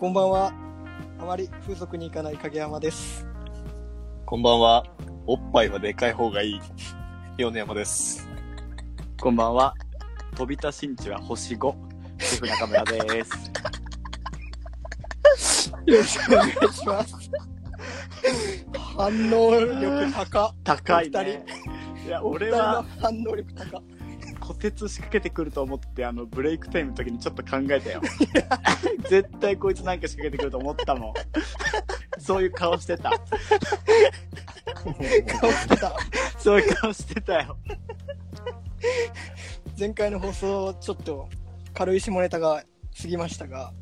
こんばんはあまり風俗に行かない影山ですこんばんは。おっぱいはでかい方がいい。米山です。こんばんは。飛びた新地は星5。シェフ中村です。よろしくお願いします反応力高高い、ね。いや、俺は反応力高虎鉄仕掛けてくると思って、あの、ブレイクタイムの時にちょっと考えたよ。絶対こいつなんか仕掛けてくると思ったもん。そういう顔してた。顔してたそういう顔してたよ。前回の放送ちょっと軽い下ネタが過ぎましたが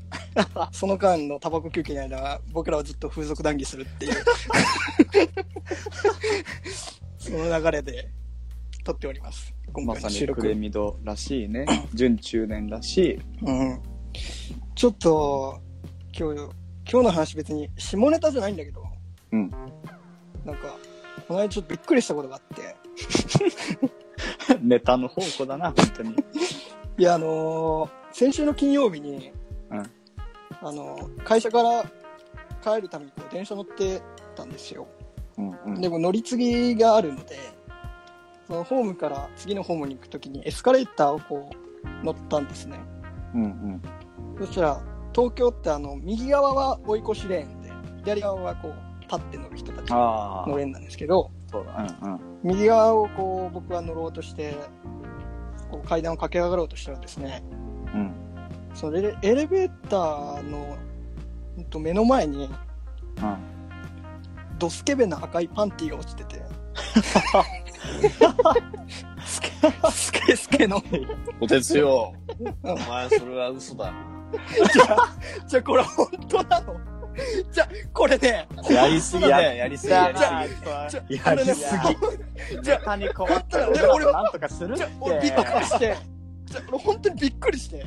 その間のタバコ休憩の間僕らはずっと風俗談義するっていう その流れで撮っております今まさに回の収録プレミドらしいね。準中年らしい。うん、ちょっと今日今日の話別に下ネタじゃないんだけど、うんなんかこの間ちょっとびっくりしたことがあって ネタの宝庫だな、本当に。いやあのー先週の金曜日に、うんあのー会社から帰るためにこう電車乗ってたんですようんうん。でも乗り継ぎがあるのでそのホームから次のホームに行く時にエスカレーターをこう乗ったんですねうんうん。そしたら東京ってあの右側は追い越しレーンで左側はこう立って乗る人たちのレ。ーンなんですけどそうだ。うんうん。右側をこう僕は乗ろうとしてこう階段を駆け上がろうとしたらですねうん。そのエレエレベーターのと目の前にうん。ドスケベな赤いパンティーが落ちてて スケスケスケの。おてつよ。うんお前、それは嘘だ。な。じゃあじゃあこれ本当なの？じゃあこれねやりすぎだよ、やりすぎ、やりじゃあすじゃぎ。あやりすぎ。じゃあ他に困ったら俺俺らなんとかするっじゃあ俺びっくりて。して。じゃあ俺本当にびっくりして。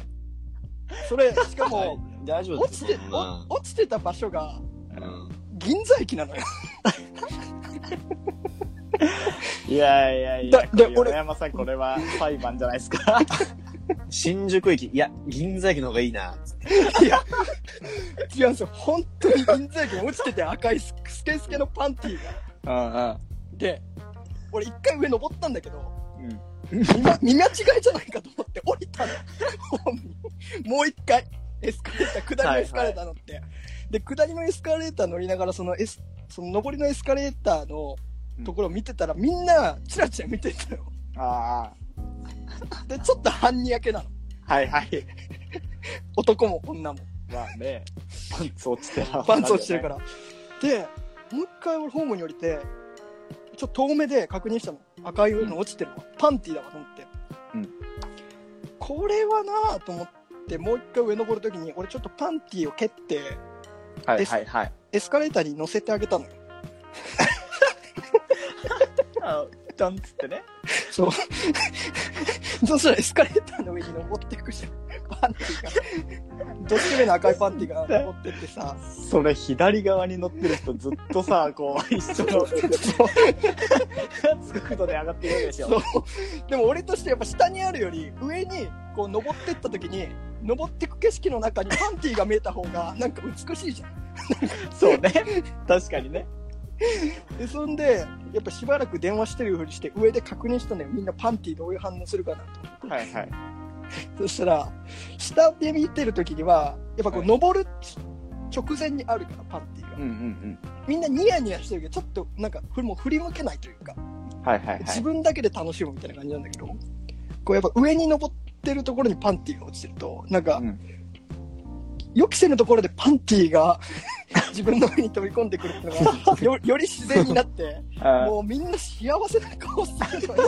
それしかも大丈夫落ちてお落ちてた場所がうん。銀座駅なのよいやいやいや、だで俺米山さんこれは裁判じゃないですか。新宿駅、いや、銀座駅の方がいいな。いや違うんですよ本当に銀座駅に落ちてて赤いススケスケのパンティーがうんうん。で俺一回上登ったんだけどうん。見ま見間違いじゃないかと思って降りたのもう一回エスカレーター下りのエスカレーター乗って、で下りのエスカレーター乗りながらそのエスその上りのエスカレーターのところを見てたら、みんなチラチラ見てたよあでちょっと半にやけなのあ。はいはい。男も女もまあね、パンツ落ちてる。パンツ落ちてるから。でもう一回俺ホームに降りてちょっと遠目で確認したの赤いの落ちてるわ、パンティーだわと思って、うんこれはなぁと思ってもう一回上登るときに俺ちょっとパンティーを蹴ってはいはいはい。エスカレーターに乗せてあげたのよあダンつってね。そうそしたらエスカレーターの上に登っていくじゃんパンティーがどっち目の赤いパンティーが登ってってさそれ左側に乗ってる人ずっとさ、こう、一緒の角度で上がってるでしょ。そうでも俺としてやっぱ下にあるより上にこう登ってった時に登ってく景色の中にパンティーが見えた方がなんか美しいじゃんそうね。確かにね。でそんでやっぱしばらく電話してるふりして上で確認したのよみんなパンティーどういう反応するかなとはいはい。そしたら下で見てる時にはやっぱこうはい登る直前にあるからパンティーが、うんうんみんなニヤニヤしてるけどちょっとなんかもう振り向けないというかうん。はいはいはい。自分だけで楽しむみたいな感じなんだけどこうやっぱ上に登ってるところにパンティーが落ちてるとなんか、うん予期せぬところでパンティーが自分の上に飛び込んでくるっていうのが よより自然になって あもうみんな幸せな顔するのよ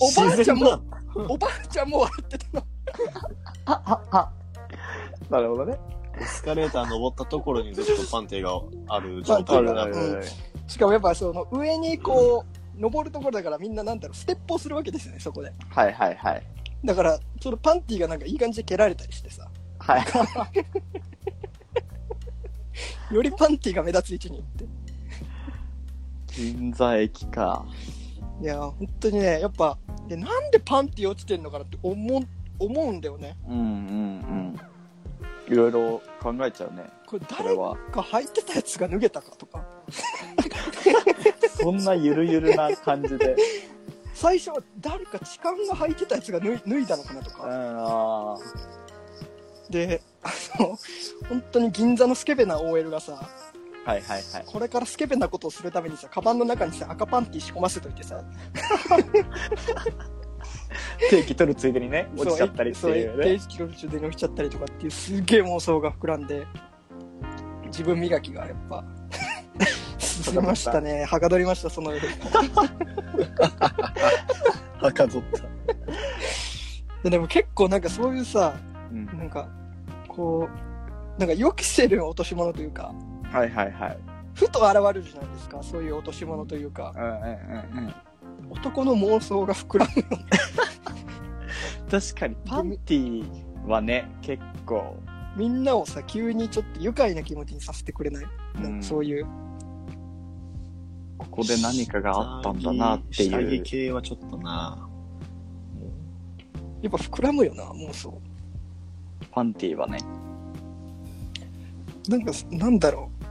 おばあちゃんもおばあちゃんも笑ってたのあああなるほどね。エスカレーター登ったところにずっとパンティがある状態になる。うんしかもやっぱその上にこう、登るところだからみんななんだろう、ステップをするわけですよね、そこで。はいはいはい。だから、そのパンティがなんかいい感じで蹴られたりしてさ、はい。よりパンティが目立つ位置に行って。銀座駅か。いや、本当にね、やっぱ、でなんでパンティ落ちてんのかなって思う、思うんだよね。うんうんうん。いろいろ考えちゃうね。これ誰それは。か履いてたやつが脱げたかとか。そんなゆるゆるな感じで。最初は誰か痴漢が履いてたやつが脱い脱いだのかなとうん、か。あで、あの、本当に銀座のスケベな OL がさ、ーはいはいはい。これからスケベなことをするためにさ、カバンの中にさ、赤パンティ仕込ませといてさ、定期取るついでにね、落ちちゃったりっていうね定。期路中で落ちちゃったりとかっていうすげえ妄想が膨らんで、自分磨きがやっぱ、進みましたね。はかどりました、その夜。はかどった。ででも結構なんかそういうさ、うんなんか、こう、なんか予期せる落とし物というか、はいはいはい。ふと現れるじゃないですか、そういう落とし物というか、うんうんうんうん。男の妄想が膨らむよね。確かにパンティはね、結構、みんなをさ、急にちょっと愉快な気持ちにさせてくれない？なんかそういう。ここで何かがあったんだなって下着いう。系はちょっとな。やっぱ膨らむよな、妄想。パンティはね。なんか、なんだろう。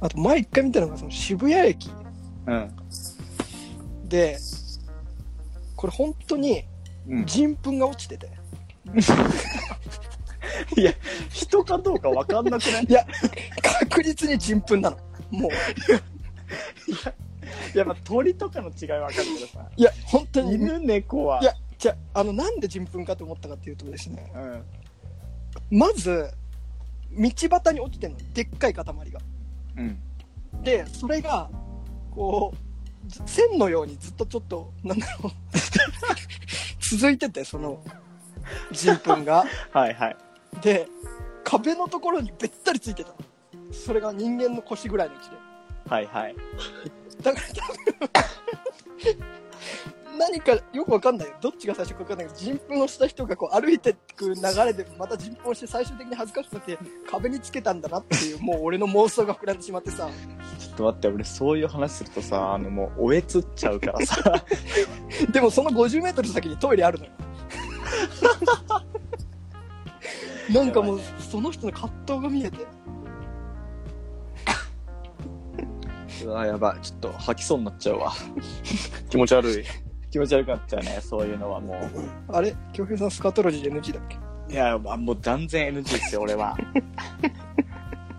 あと、前一回見たのが、その渋谷駅うん。で、これ本当にうん、人糞が落ちてて。いや、人かどうかわかんなくない？いや、確実に人糞なの。もう。やっぱ鳥とかの違いわかるけどさ。いや、本当に。犬、猫は。いや、じゃあ、あの、なんで人糞かと思ったかっていうとですね、うん。まず、道端に落ちてるの。でっかい塊が。うん。で、それが、こう、ず線のようにずっとちょっと、なんだろう、続いてて、その、人糞が。はいはい。で、壁のところにべったりついてたの。それが人間の腰ぐらいの位置で。はいはい。だから多分、何かよくわかんないよ。どっちが最初かわかんないけど、人糞をした人がこう歩いてく流れでまた人糞をして最終的に恥ずかしくなって壁につけたんだなっていう、もう俺の妄想が膨らんでしまってさ。ちょっと待って、俺そういう話するとさ、あのもう、おえつっちゃうからさ。でもその50メートル先にトイレあるのよ。なんかもう、その人の葛藤が見えて。うわ、やばい。ちょっと吐きそうになっちゃうわ。気持ち悪い。気持ち悪くなっちゃうね、そういうのはもう。あれ？京平さんスカトロジーで NG だっけ？いや、まあもう断然 NG ですよ、俺は。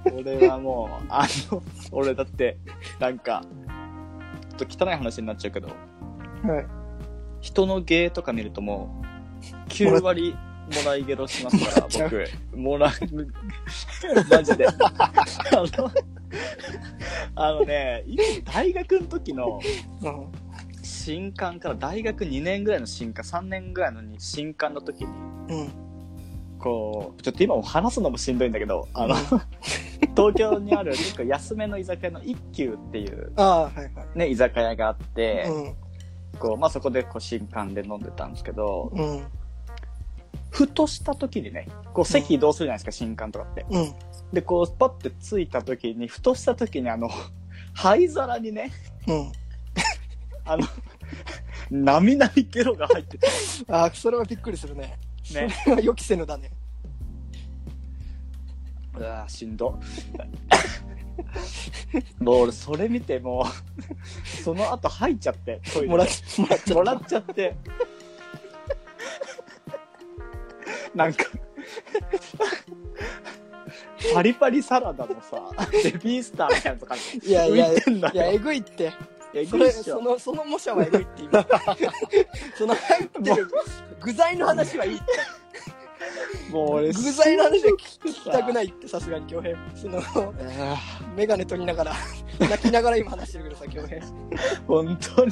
俺はもう、あの、俺だって、なんか、ちょっと汚い話になっちゃうけど、はい。人の芸とか見るともう、9割もらいゲロしますから、僕。もらう、マジで。あの、あのね、大学の時のうん。新刊から大学2年ぐらいの新刊、3年ぐらいの新刊の時に、うん。こう、ちょっと今も話すのもしんどいんだけど、あの、東京にある結構安めの居酒屋の一休っていうはいはい。ね、居酒屋があって、うん。こう、まあ、そこでこう新刊で飲んでたんですけど、うん。ふとした時にね、こう席移動するじゃないですか、新刊とかって。うん。で、こう、パッて着いた時に、ふとした時にあの、灰皿にね、うん。あの、なみなみゲロが入ってて、ああ、それはびっくりするね。ね。それは予期せぬだね。うわしんど。もう俺、それ見てもう、その後吐いちゃって、トイレでもらっ、もらっちゃ。もらっちゃって。なんか、パリパリサラダのさ、ベビースターみたいなのとかいやいや、いや、えぐいって。えそれ、その、その模写はえぐいって今。その入ってる具材の話はいいって。もう俺、具材の話は聞きたくないって、さすがに京平。その、あメガネ取りながら、泣きながら今話してるけどさ、京平。ー本当に？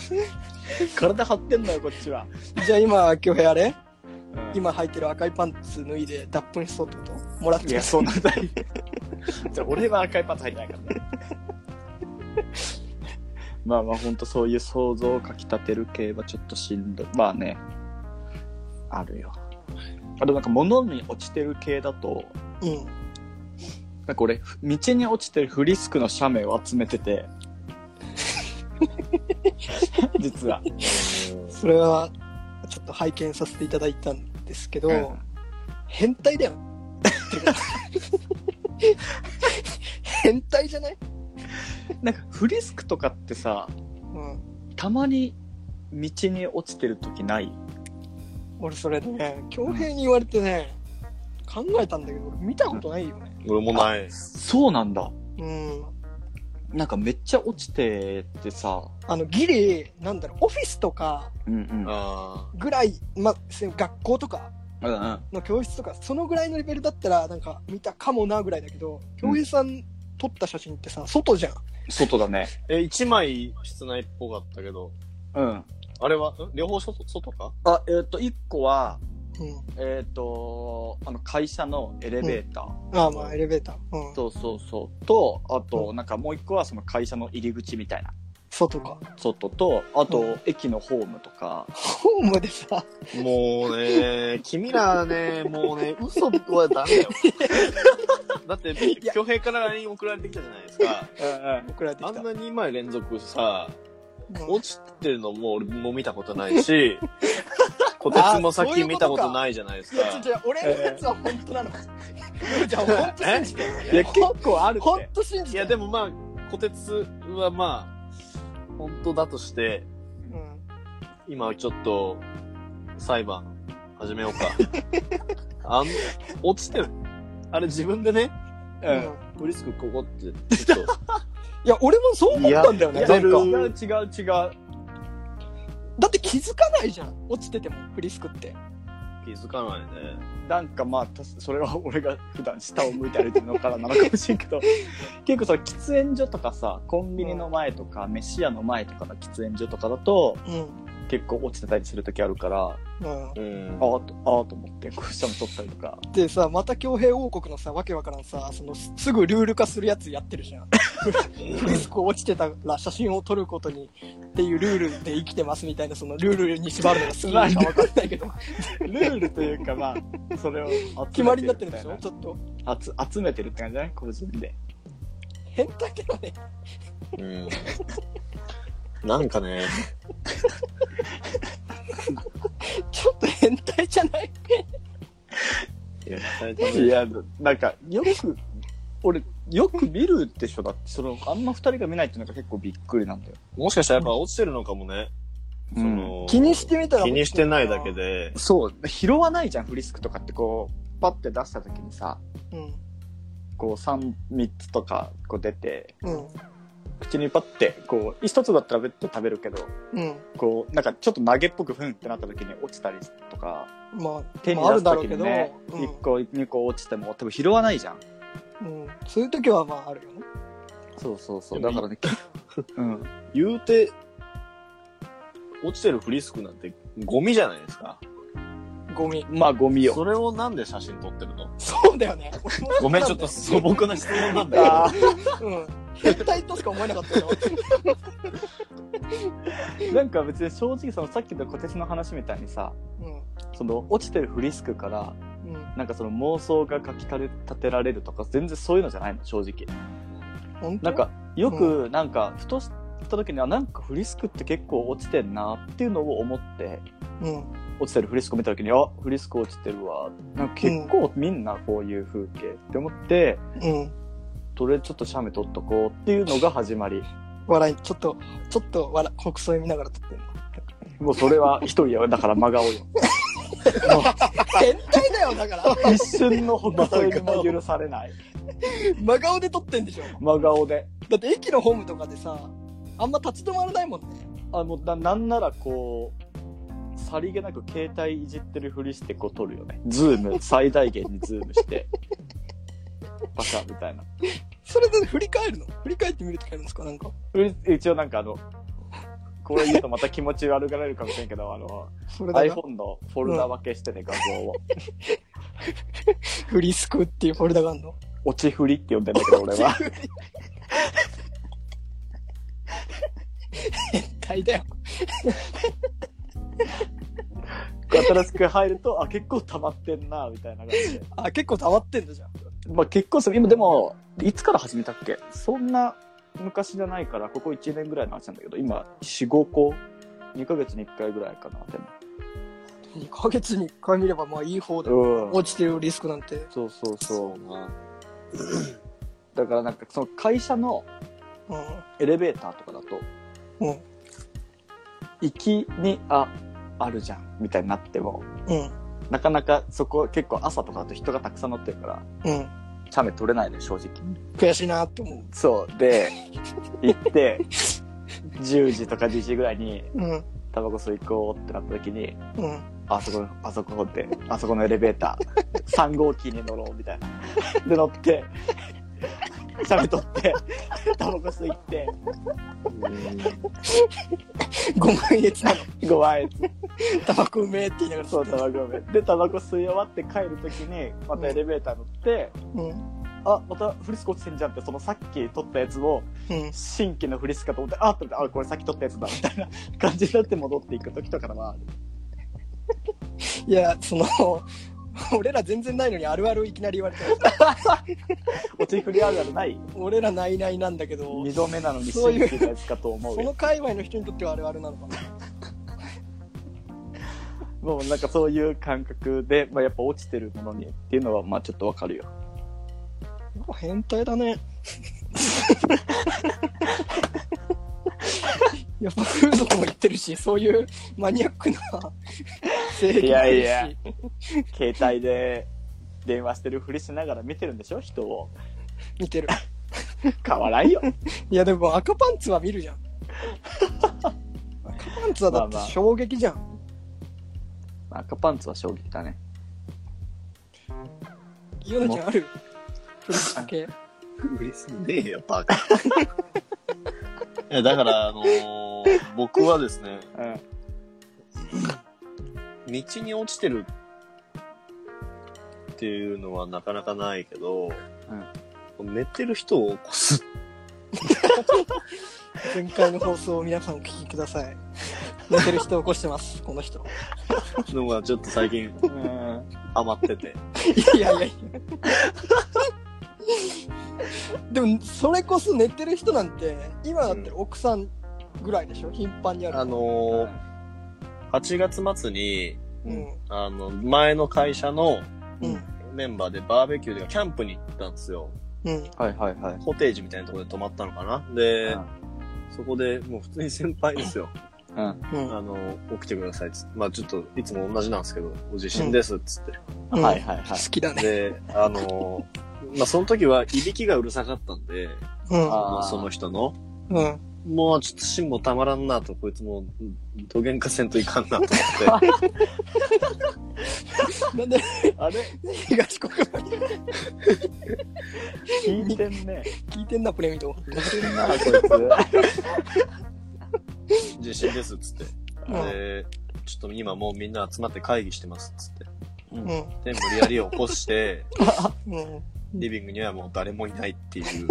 体張ってんのよ、こっちは。じゃあ今、京平あれ？うん今履いてる赤いパンツ脱いで脱粉しそうってこと？もらっていや、そんな大変。じゃあ俺は赤いパンツ履いてないからね。まあまあ、ほんとそういう想像をかきたてる系はちょっとしんどい。まあね、あるよ。あとなんか物に落ちてる系だと、うん。なんか俺、道に落ちてるフリスクの写メを集めてて、実は。それは、ちょっと拝見させていただいたんですけど、うん変態だよ。変態じゃない？なんかフリスクとかってさ、うん。たまに道に落ちてる時ない？俺それね、恭平に言われてね、考えたんだけど、俺見たことないよね。俺もない。そうなんだ。うん。なんかめっちゃ落ちててさ、あの、ギリ、なんだろう、オフィスとかうんうん。あぐらい、ま、学校とかうんうん。の教室とか、そのぐらいのレベルだったら、なんか見たかもなぐらいだけど、恭平さん撮った写真ってさ、外じゃん。外だね。ーえ、一枚室内っぽかったけど、うん。あれは、ん？両方外外か？あ、えっ、と、一個は、うん。えっ、と、あの、会社のエレベーター。ああ、まあ、エレベーター。うん。そうそうそう。と、あと、なんかもう一個はその会社の入り口みたいな。外か。外と、あと、うん駅のホームとか。ホームでさ、もうね、君らね、もうね、嘘はダメよ。だって、京平から LINE 送られてきたじゃないですか。送られてきた。あんな2枚連続さ、うん落ちてるのも俺も見たことないし、こてつも先見たことないじゃないですか。俺のやつは本当なの？じゃあ、本当信じて。いや、結構ある本って。当信じて。いや、でもまあ、こてつはまあ、本当だとして、うん。今ちょっと、裁判始めようか。あん、落ちてる。あれ自分でね、う。うんん。フリスクここって、ちょっと、いや、俺もそう思ったんだよね。違う違う違う。だって気づかないじゃん。落ちてても、フリスクって。気づかないね。なんかまあ、たそれは俺が普段下を向いて歩いてるのからなのかもしれんけど、結構その喫煙所とかさ、コンビニの前とか、飯屋の前とかの喫煙所とかだと、うん。結構落ちてたりする時あるから、うん。うんあ。あと、ああと思って、こう下も取ったりとか。でさ、また京平王国のさ、わけわからんさ、その、すすぐルール化するやつやってるじゃん。フリスク落ちてたら写真を撮ることにっていうルールで生きてますみたいな、そのルールに縛るのが好きなのかわかんないけど、ルールというかまあ、それを決まりになってるんでしょ？ちょっと。な集集めてるって感じじゃない？個人で。変態だよね。うん。なんかね、ちょっと変態じゃないいや、なんか、よく、俺、よく見るでしょ？だって、その、あんま二人が見ないっていうのが結構びっくりなんだよ。もしかしたらやっぱ落ちてるのかもね。その気にしてみたら気にしてないだけ。で、そう、拾わないじゃん、フリスクとかってこう、パッて出した時にさ、うん。こう三三つとかこう出て、うん。口にパッて、こう、一つだったら別途食べるけど、うん。こう、なんかちょっと投げっぽくふんってなった時に落ちたりとか、まあ、手にまあある出す時だろうけど、にね、うん一個、二個落ちても多分拾わないじゃん。うん。そういう時はまああるよね。そうそうそう。だからね、うん。言うて、落ちてるフリスクなんてゴミじゃないですか。ゴミ。まあ、ゴミよ。それをなんで写真撮ってるの？そうだよね。ごめん、ちょっと素朴な質問なんだけど。あうん。変態としか思えなかったよ。ーなんか別に正直そのさっきの小鉄の話みたいにさ、うん。その落ちてるフリスクから、うん。なんかその妄想が書き立てられるとか、全然そういうのじゃないの、正直。本当？なんか、よく、なんか、ふとした時には、なんかフリスクって結構落ちてんなっていうのを思って、うん。落ちてるフリスクを見た時に、あ、フリスク落ちてるわ。なんか結構みんなこういう風景って思って、うん。とりあえずちょっと写メ撮っとこうっていうのが始まり。笑い、ちょっと、ちょっと笑、国葬見ながら撮ってんの。もうそれは一人よ。だから真顔よ。変態だよ、だから。一瞬のほっそりも許されない。真顔で撮ってんでしょ。真顔で。だって駅のホームとかでさ、あんま立ち止まらないもんね。あの、ななんならこう、さりげなく携帯いじってるふりしてこう撮るよね。ズーム、最大限にズームして。バカみたいな。それで振り返るの？振り返ってみるときあるんですかなんか？う一応なんかあの、これ言うとまた気持ち悪がられるかもしれんけど、あの、iPhone のフォルダ分けしてね、画像を。フリスクっていうフォルダがあるの？落ち振りって呼んでんだけど、俺は。変態だよ。新しく入ると、あ、結構溜まってんな、みたいな感じで。あ、結構溜まってんだじゃん。まあ結構する。今でも、いつから始めたっけ？そんな昔じゃないから、ここ1年ぐらいの話なんだけど、今、4、5個、2ヶ月に1回ぐらいかな、でも。2ヶ月に1回見ればまあいい方だよ。うん。落ちてるリスクなんて。そうそうそう。そうな。だからなんか、その会社のうエレベーターとかだと、ん。うん。行きに、あ、あるじゃん、みたいになっても、うん。なかなかそこ結構朝とかだと人がたくさん乗ってるから、うん。チャメ取れないね、正直。悔しいなって思う。そう。で、行って、10時とか11時ぐらいに、うん。タバコ吸い行こうってなった時に、うん。あそこ、あそこで、あそこのエレベーター、3号機に乗ろうみたいな。で、乗って、シャメ取って、タバコ吸いって、ご満悦なの。ごあえタバコうめえって言いながらそう、タバコめ。で、タバコ吸い終わって帰る時に、またエレベーター乗って、うん。あ、またフリスク落ちてんじゃんって、そのさっき取ったやつを、うん。新規のフリスクかと思って、あっと思って、あ、これさっき取ったやつだ、みたいな感じになって戻っていく時とかはある。いや、その、俺ら全然ないのにあるあるいきなり言われて 落ち振りあるあるない俺らないないなんだけど、二度目なのにそういうやつかと思うよその。界隈の人にとってはあるあるなのかな。もうなんかそういう感覚で、まあ、やっぱ落ちてるものにっていうのは、まあちょっとわかるよ。変態だね。やっぱ風俗も行ってるし、そういうマニアックないやいや携帯で電話してるふりしながら見てるんでしょ？人を。見てる。変わらんよ。いやでも赤パンツは見るじゃん。赤パンツはだってまあまあ衝撃じゃん。赤パンツは衝撃だね。ヨナちゃんある フリスク系。売りすんねえよ、バカ。いや、だから、あのー僕はですね、うん。道に落ちてるっていうのはなかなかないけど、寝てる人を起こす。前回の放送を皆さんお聞きください。寝てる人を起こしてます、この人。のがちょっと最近うん。余ってて。いやいやいや。でも、それこそ寝てる人なんて、今だって奥さんぐらいでしょ？頻繁にある。あのー、8月末に、うん。あの、前の会社のうん。メンバーでバーベキューでキャンプに行ったんですよ。うん。はいはいはい。コテージみたいなところで泊まったのかな？で、そこでもう普通に先輩ですよ。うん。うん。あの、起きてくださいっつって。まあちょっといつも同じなんですけど、お地震ですっつって。うんはいはいはい好きだね。で、あの、まあその時はいびきがうるさかったんで、うん。あその人の、うん。もうちょっと芯もたまらんなと、こいつもう、どげんかせんといかんなと思って。なんで、あれ？東国原聞いてんね。聞いてんな、プレミド。聞いてんな、こいつ。地震ですっつって。うんで、ちょっと今もうみんな集まって会議してますっつって。うん。で、無理やり起こして、うん。リビングにはもう誰もいないっていう。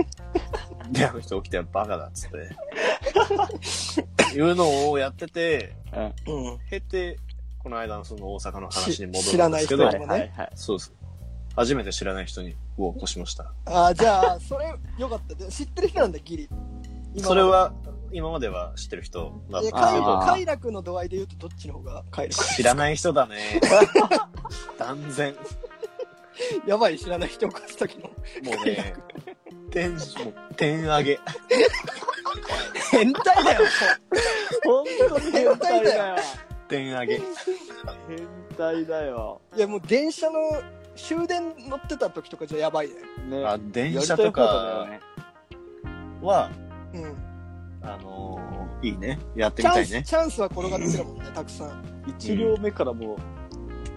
で、あの人起きてバカだっつって。いうのをやってて、うん。うん。経て、この間のその大阪の話に戻るんですけど、はいもねはいはい。そうです。初めて知らない人にを起こしました。ああ、じゃあ、それ、よかった。で知ってる人なんだ、ギリ。それ、は、今までは知ってる人だったんですけど快楽の度合いで言うとどっちの方が快楽知らない人だね。断然。やばい、知らない人を起こすときの。もうね、点、もう点上げ。変態だよ、本当に変態だよ。点上げ。変態だよ。いや、もう電車の終電乗ってた時とかじゃやばいね。ね。あ、電車とかね。は、うん。あのーいいね。やってチャンス、みたいね。チャンスは転がってるもんね、たくさん。一両目からもう、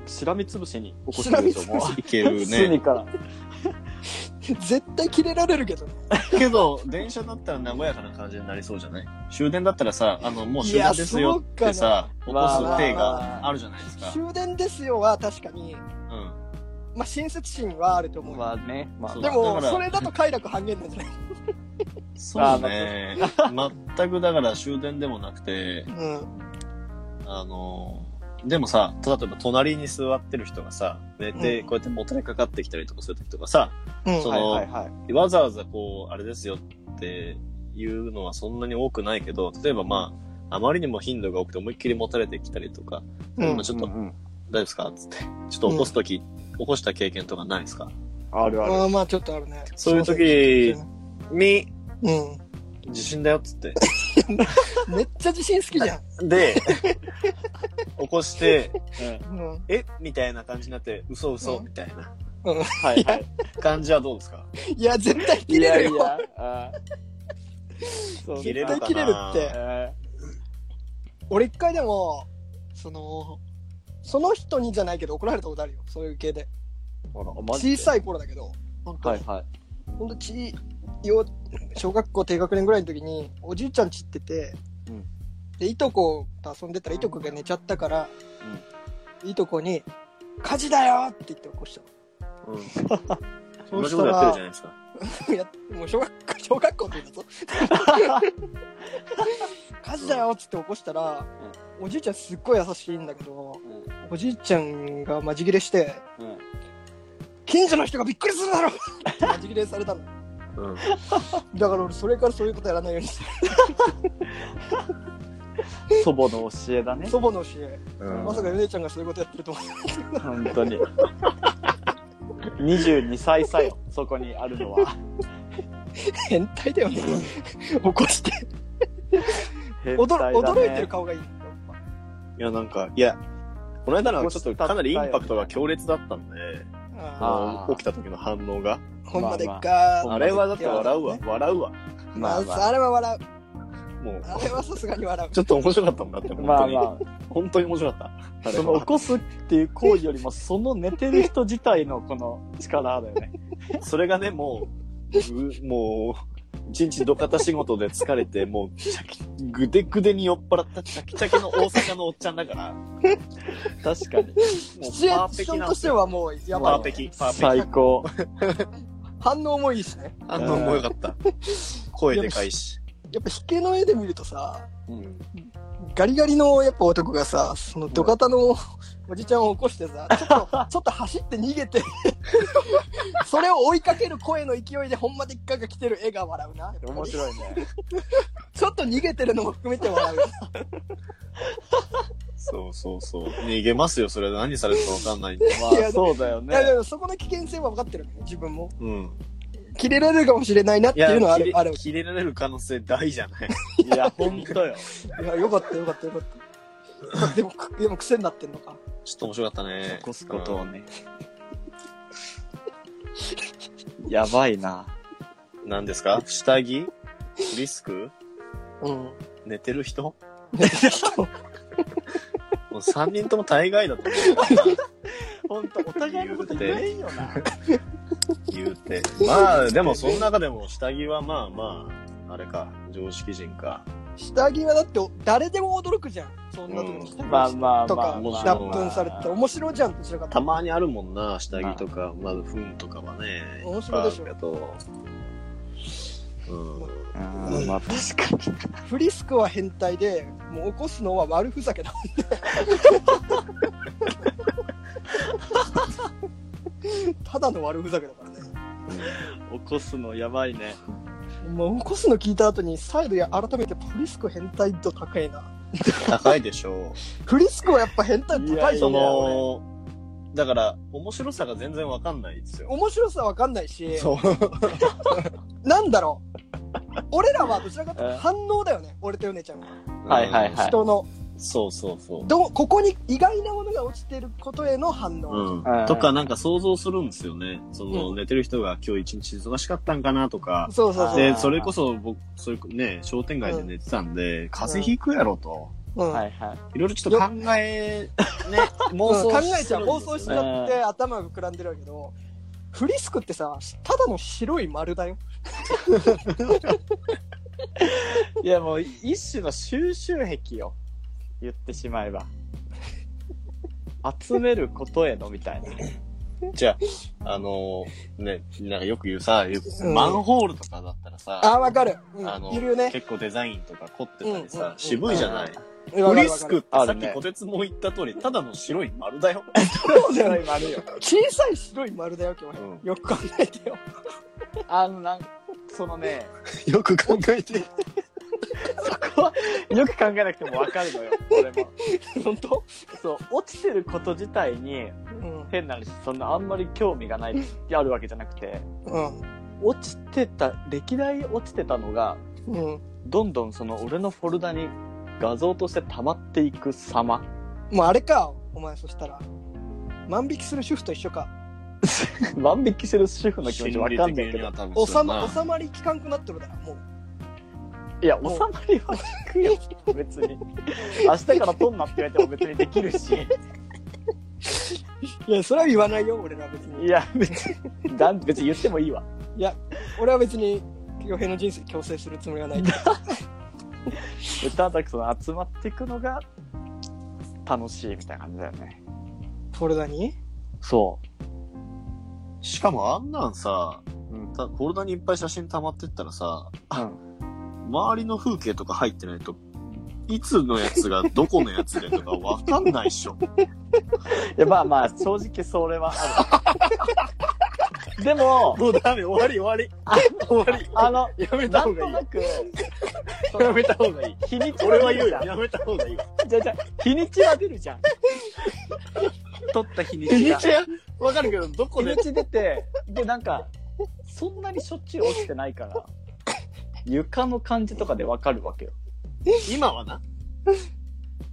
しらみつぶしに起こしてるでしょ、もう。いけるね。隅から。絶対切れられるけどね。けど、電車だったら和やかな感じになりそうじゃない？終電だったらさ、あの、もう終電ですよってさ、起こす手があるじゃないですか。終電ですよは確かに、うん。まあ親切心はあると思う。まあね、まあそうでも、だからそれだと快楽半減なんじゃない？そうね。全くだから終電でもなくて、うん。あの、でもさ、例えば隣に座ってる人がさ、寝て、うんこうやってもたれかかってきたりとかするときとかさ、うん。そのはいはいはい。わざわざこう、あれですよっていうのはそんなに多くないけど、例えばまあ、あまりにも頻度が多くて思いっきりもたれてきたりとか、うん今ちょっと、うんうん大丈夫ですか？つって、ちょっと起こすとき、起こした経験とかないですか？あるある。ああ、まあちょっとあるね。そういう時に、うん。地震だよっつって。めっちゃ自信好きじゃん。で、起こして、うん。え？みたいな感じになって、嘘嘘うんみたいなはいはい。感じはどうですか？いや、絶対切いれるよ。やいや、あーそう切れるかな？絶対切れるって。え俺一回でも、その、その人にじゃないけど怒られたことあるよ。そういう系で。小さい頃だけど、本当に。はいはい。ほんとち、幼小学校低学年ぐらいの時に、おじいちゃんちってて、うんで、いとこと遊んでたらいとこが寝ちゃったから、いとこに、火事だよって言って起こしたうん。の。同じことやってるじゃないですか。ゃん。やもう小学校、小学校って言うんだぞ。火事だよっつって起こしたら、おじいちゃんすっごい優しいんだけど、おじいちゃんがマジギレして、うんうん近所の人がびっくりするだろマジギレされたの。うん。だから俺それからそういうことやらないようにして 祖母の教えだね。祖母の教え、うんまさかヨネちゃんがそういうことやってると思って本当に。22歳差よ、そこにあるのは。変態だよね起こして変驚態だね驚いてる顔がいいいや、なんか、いや、この間のはちょっとかなりインパクトが強烈だったんで、ああー起きた時の反応が。ーほんまでっか、まあれはだって笑うわ。笑うわ。まあ、まあまああれは笑うもう、あれはさすがに笑うちょっと面白かったもんだって、本当に。まあま本当に面白かった。あ、その起こすっていう行為よりも、その寝てる人自体のこの力だよね。それがね、もう、ぐもう、一日土方仕事で疲れて、もう、ぐでぐでに酔っ払ったチャキチャキの大阪のおっちゃんだから、もう確かに。シチュエーションとしてはもうやばい、ね、パーペキ、パーペキ。最高。反応もいいしねあの、もよかった。声でかいし。やっぱ引けの絵で見るとさうん。ガリガリのやっぱ男がさその土方のおじちゃんを起こしてさちょっと ちょっと走って逃げてそれを追いかける声の勢いでほんまでっかが来てる絵が笑うな面白いね。ちょっと逃げてるのも含めて笑うそうそうそう。逃げますよ、それ何されるかわかんないんで。まいやあ、そうだよいやでね。もそこの危険性は分かってるね自分もうん。切れられるかもしれないなっていや、いうのはあ切れるある切れられる可能性大じゃない？いや、ほんとよ。いやよかったよかったよかったでもでも癖になってんのかちょっと面白かったね。起こすことをね。やばいな。うん。何ですか？下着？リスク？うん寝てる人もう3人とも大概だと思う。ほんと、お互いのこと言えんよな。言うて。まあ、でもその中でも下着はまあまあ、あれか、常識人か。下着はだって誰でも驚くじゃんそんな時に下着まあまあとか。脱粉されて面白いじゃんどちらかとたまにあるもんな、下着とか、まず糞とかはね。面白いでしょ。うん。うん、まあ確かに。フリスクは変態でもう起こすのは悪ふざけだ ただの悪ふざけだからね起こすのやばいね。もう起こすの聞いた後に再度や改めてフリスク変態度高いな高いでしょう。フリスクはやっぱ変態度高いそと思だから、面白さが全然わかんないですよ。面白さわかんないしそう。なんだろう俺らはどちらかというと反応だよね俺とヨネちゃんは。はいはいはい。人の。そうそうそう。どここに意外なものが落ちてることへの反応、うん。うん。とか、なんか想像するんですよね。その、うん。寝てる人が今日一日忙しかったんかなとか。そうそうそう。で、それこそ僕、それね、商店街で寝てたんで、風邪ひくやろと。うん。はいはい。いろいろちょっと考え、ね、妄うん想考えちゃう。妄想しちゃゃって頭が膨らんでるけどフリスクってさ、ただの白い丸だよ。いやもう一種の収集癖よ。言ってしまえば。集めることへのみたいな。じゃあ、あのーね、なんかよく言うさ、マンホールとかだったらさ、あー、わかる。うんあのいるよね。結構デザインとか凝ってたりうんうんさう、ん渋いじゃない。フリスクってさっきこてつも言った通り、ただの白い丸だよ。そうだよね。丸よ。小さい白い丸だよ、今日。うんよく考えてよ。あの、なんそのね、よく考えて。そこはよく考えなくてもわかるのよ。俺も。本当？そう、落ちてること自体にうん。変な話、そんなあんまり興味がない、あるわけじゃなくて、うん。落ちてた、歴代落ちてたのが、うん。どんどんその俺のフォルダに画像として溜まっていく様。もうあれか、お前そしたら。万引きする主婦と一緒か。万引きしてる主婦の気持ちわかんないけど収ま。収まりきかんくなってるだろ、もう。いや、収まりは聞くよ、別に。明日から撮んなって言われても別にできるし。いや、それは言わないよ、俺らは別に。いや、別に、だん別に言ってもいいわ。いや、俺は別に、洋平の人生強制するつもりはないけど。歌だけその集まっていくのが楽しいみたいな感じだよね。フォルダに？そしかもあんなんさ、う。うん。たフォルダにいっぱい写真溜まってったらさ、うん、周りの風景とか入ってないと、いつのやつがどこのやつでとか わかんないっしょ。いや、まあまあ、正直それはある。でも、もうダメ、終わり終わり。終わり。あの、やめなんた方がいいとなく、やめた方がいい。日にち俺は言うよ。やめた方がいい。じゃあじゃあ日にちは出るじゃん。取った日にちが。日にちは？わかるけど、どこで？日にち出て、で、なんか、そんなにしょっちゅう落ちてないから、床の感じとかでわかるわけよ。今はな。うん。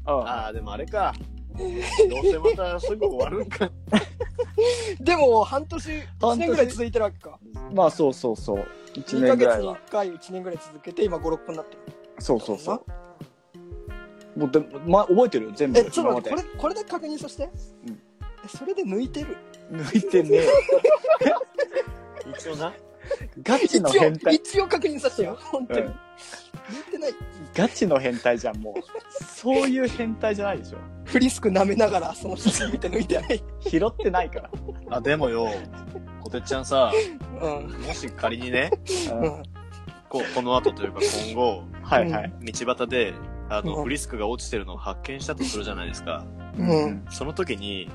ああ、でもあれか。どうせまたすぐ終わるんか。でも、半年、1半年年ぐらい続いてるわけか。まあそうそうそう。1 2ヶ月に年ぐらいは。1回、1年ぐらい続けて、今5、6分になってる。そうそうそう。もうでも、ま、覚えてるよ、全部。え、ちょっと待って、こ今れ、これで確認させて。うんえ、それで抜いてる？抜いてねえよ。一応な。ガチの一応変、態。一応確認させてよ。本当に。うん抜いてない。ガチの変態じゃん、もう。そういう変態じゃないでしょ。フリスク舐めながら、その写真見て抜いてない。拾ってないから。あ、でもよ、こてっちゃんさ、うん。もし仮にね、うんうん。こうこの後というか今後、はいはい。道端で、あの、うんフリスクが落ちてるのを発見したとするじゃないですか。うん。その時に、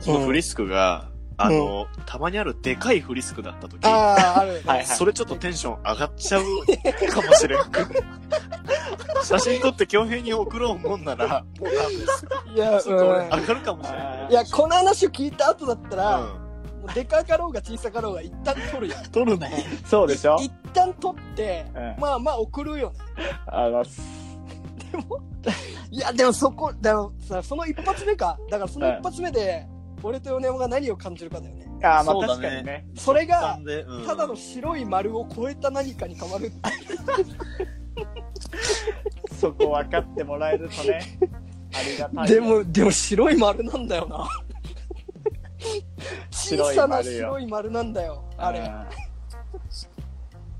そのフリスクが、あの、たまにあるでかいフリスクだった時、ああ、ある。はいはいそれちょっとテンション上がっちゃう かもしれん。写真撮って恭平に送ろうもんなら、もう多分いや、ちょっと俺うん。上がるかもしれない。いや、この話を聞いた後だったら、うもうでかかろうが小さかろうが一旦取るよ。ん。撮るね。そうでしょ？一旦取って、うんまあまあ送るよね。あの、いや、でもそこ、でもさ、その一発目か。だからその一発目で、俺と米山が何を感じるかだよね。あーまあそうだね確かにね。それがうんただの白い丸を超えた何かに変わる。そこ分かってもらえるとね、ありがたい。で、も、でも白い丸なんだよな。白小さない丸よ白い丸なんだよ、あれ。うん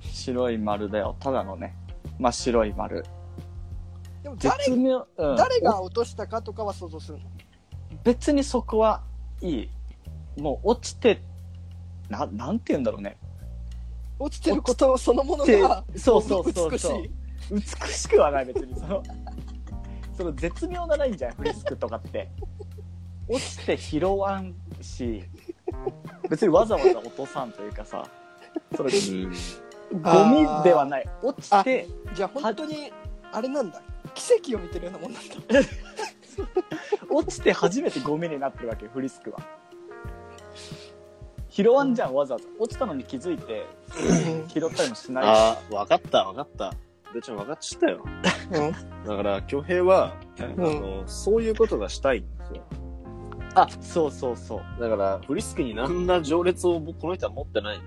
白い丸だよ。ただのね。真っ白い丸。でも誰絶妙、うん誰が落としたかとかは想像するの？別にそこはいい。もう落ちて、な、なんて言うんだろうね。落ちてることそのものてが、そうそうそう美しそうい。美しくはない別にその その絶妙なラインじゃんフリスクとかって落ちて拾わんし別にわざわざ落とさんというかさそのゴミではない落ちてじゃあ本当に、あれなんだ。奇跡を見てるようなもんなんだ。落ちて初めてゴミになってるわけフリスクは拾わんじゃんわざわざ落ちたのに気づいて拾ったりもしないああ、わかった、わかった。でちゃん分かっちゃったよ。うん。だから、恭平は、あうんの、そういうことがしたいんですよ。あそうそうそう、だから、フリスクに何ら情熱を僕この人は持ってない。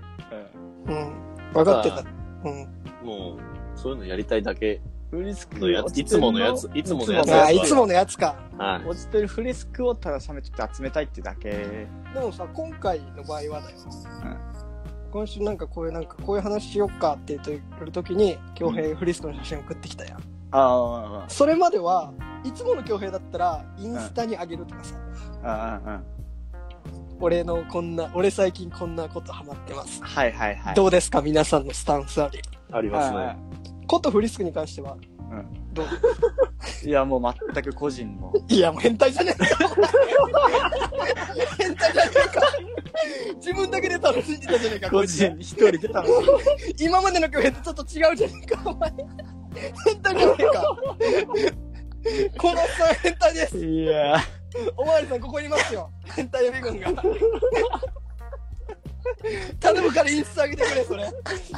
うんうん。分かってた。うん。もう、そういうのやりたいだけフリスクのやついつものやついつものやついつものやつか。はい。落ちてるフリスクをただ写メ撮って集めたいってだけ。でもさ、今回の場合はだよ。今週なんかこういうなんかこういう話しよっかって言ってる時に、京平フリスクの写真送ってきたやん。ああ、それまではいつもの京平だったら、インスタにあげるとかさ、ああ、あ俺のこんな、俺最近こんなことハマってます。はいはいはい。どうですか？皆さんのスタンスあり。ありますね。ことフリスクに関しては、うんどう？いや、もう全く個人の。いや、もう変態じゃねえか。変態じゃねえか。自分だけで楽しんでたじゃねえか、こ個人に一人出たのに。今までの京平とちょっと違うじゃねえか、お前。変態じゃねえか。このおっさん変態です。いやおまわりさん、ここにいますよ。変態予備軍が。頼むからインスタ上げてくれ、それ。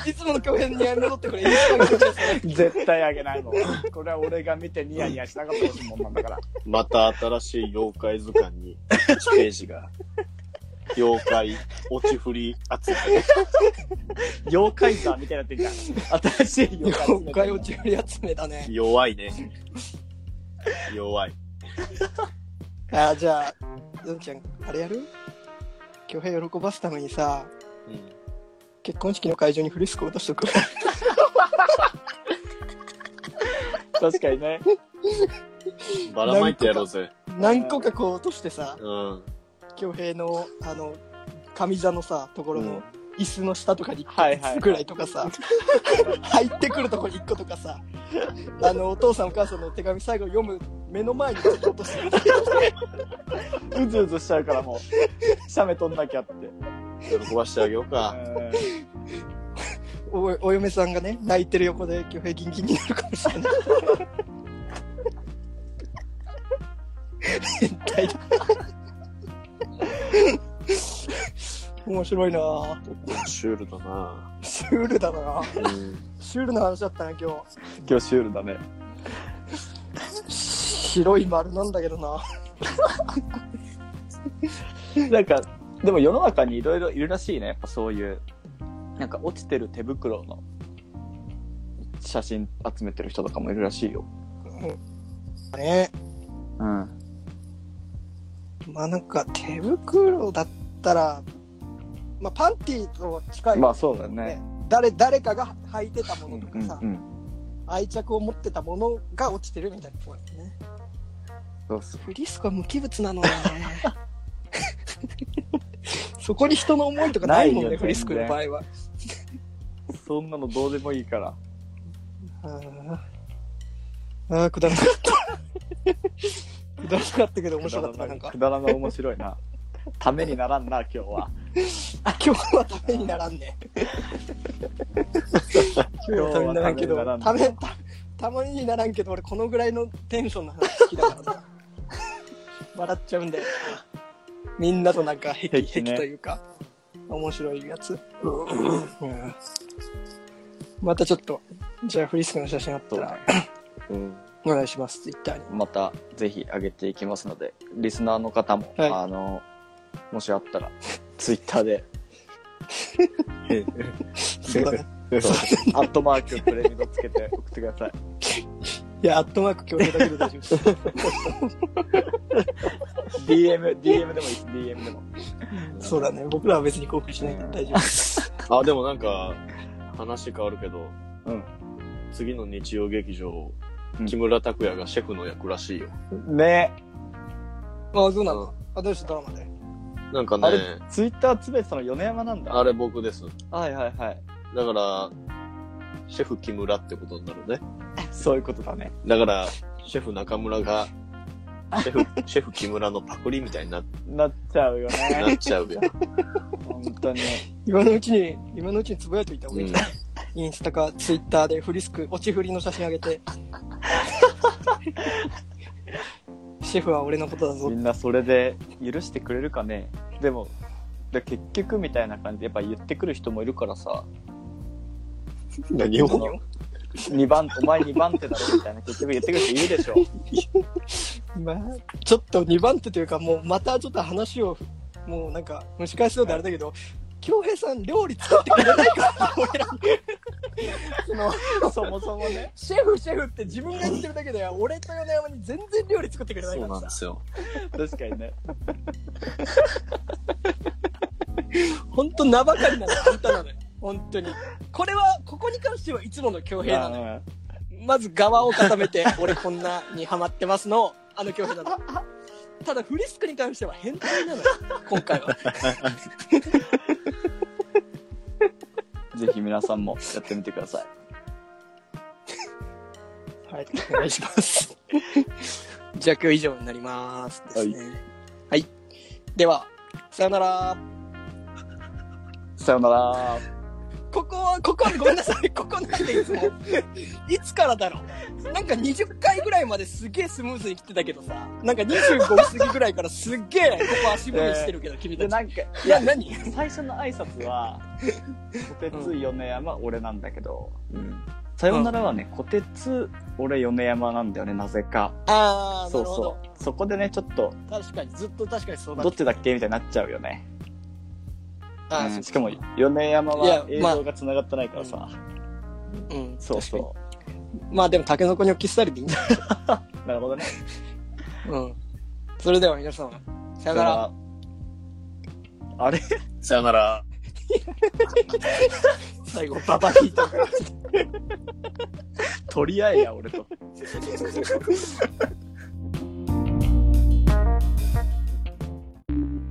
いつもの京平に戻ってくれ、インスタ上げてくれ。絶対あげないもん。これは俺が見てニヤニヤしなかったほしいもんなんだから。また新しい妖怪図鑑に1ページが。妖怪、落ち振り集め。妖怪座みたいになってんじゃん。新しい妖怪集めて今回落ち振り集めだね。弱いね。弱い。あ、じゃあ、ずんちゃん、あれやる？京平喜ばすためにさ、うん。結婚式の会場にフリスク落としとく。確かにね。ばらまいてやろうぜ。何個かこう落としてさ、うん。京平の、あの、上座のさ、ところうんの椅子の下とかにはいはい1個ぐらいとかさ、入ってくるところに1個とかさ、あの、お父さんお母さんの手紙最後読む目の前にちょっと落としてうずうずしちゃうからもう、写メ撮んなきゃって。喜ばしてあげようか。おお嫁さんがね、泣いてる横で京平ギンギンになるかもしれない。変態だ。面白いなぁ。シュールだなシュールだなうん。シュールな話だったな、今今日シュールだね。日。白い丸なんだけどななんか、でも世の中にいろいろいるらしいね。やっぱそういう、なんか落ちてる手袋の写真集めてる人とかもいるらしいよ。ねうん。まあなんか手袋だったら、まあパンティーと近い、まあそうだよね。誰、誰かが履いてたもうんのとかさ、うん。愛着を持ってたものが落ちてるみたいなところだよね。そうそう。フリスクは無機物なのね。そこに人の思いとかないもんね、フリスクの場合は。そんなのどうでもいいから。あーあー、くだらなかった。くだらなかったけど面白かったな、なんかく。だらな面白いな。ためにならんな、今日は。あ、今日はためにならんね。今日はためにならんけど、ため、た、ためにならんけど、俺このぐらいのテンションの話好きだからな。笑っちゃうんだよな。みんなとなんか、壁、壁壁ねというか、面白いやつ。うんまたちょっと、じゃあフリスクの写真あったら、うん。お願いします、ツイッターに。またぜひ上げていきますので、リスナーの方も、はいあの、もしあったら、ツイッターで、そうだね。アットマークプレミドつけて送ってください。いや、アットマーク共有だけで大丈夫です。DM、DM でもいいです、DM でも。そうだね。僕らは別に興奮しないから大丈夫です。あ、でもなんか、話変わるけど、うん。次の日曜劇場、うん木村拓哉がシェフの役らしいよ。ねああ、そうなの？あ、どうした？ドラマで。なんかあれね、、ツイッター詰めてたの米山なんだ。あれ僕です。はいはいはい。だから、シェフ木村ってことになるね。そういうことだね。だから、シェフ中村が、シェフ、シェフ木村のパクリみたいにななっちゃうよなね。っちゃうよ。本当に。今のうちに、今のうちにつぶやいといた方がいいんじゃうない、インスタかツイッターでフリスク、落ち振りの写真あげて。シェフは俺のことだぞみ。んなそれで許してくれるかね。でも、で結局みたいな感じでやっぱ言ってくる人もいるからさ、何を？その2番、お前2番手だろみたいな結局言ってくる人いるでしょ。まあ、ちょっと2番手というか、もうまたちょっと話を、もうなんか、蒸し返すようであれだけど、京平さん料理作ってくれないか俺らにそのそもそもね。シェフシェフって自分が言ってるだけでは俺と米山に全然料理作ってくれないそうかなんですよ。確かにね。本当名ばかりなのあんたなのよ。本当に。これはここに関してはいつもの恭平なのよ。まず側を固めて俺こんなにハマってますのあの恭平なの。ただフリスクに関しては変態なのよ。今回は ぜひ皆さんもやってみてください。はいお願いします。じゃあ今日以上になりますですね。はい、ではさよなら。さよなら。ここは、ここは、ごめんなさい。ここなんでいつも。いつからだろうなんか20回ぐらいまですげえスムーズに来てたけどさ、なんか25過ぎぐらいからすっげえここ足踏みしてるけど、君で、たち。なんか、いや、何？最初の挨拶は、小鉄米山、俺なんだけど、さよならはね、小鉄、俺米山なんだよね、なぜか。あー、そう。そう。そこでね、ちょっと、確かに、ずっと確かにそうだどっちだっけ？みたいになっちゃうよね。あーそううんしかも、米山は映まあ像が繋がってないからさ。うん、そう確かにそまあでも、タケノコニョッキスタイルでいいんだ。う。なるほどね。うん。それでは皆さん、さよなら。あれ？さよなら。最後、ババヒートから。取り合えや、俺と。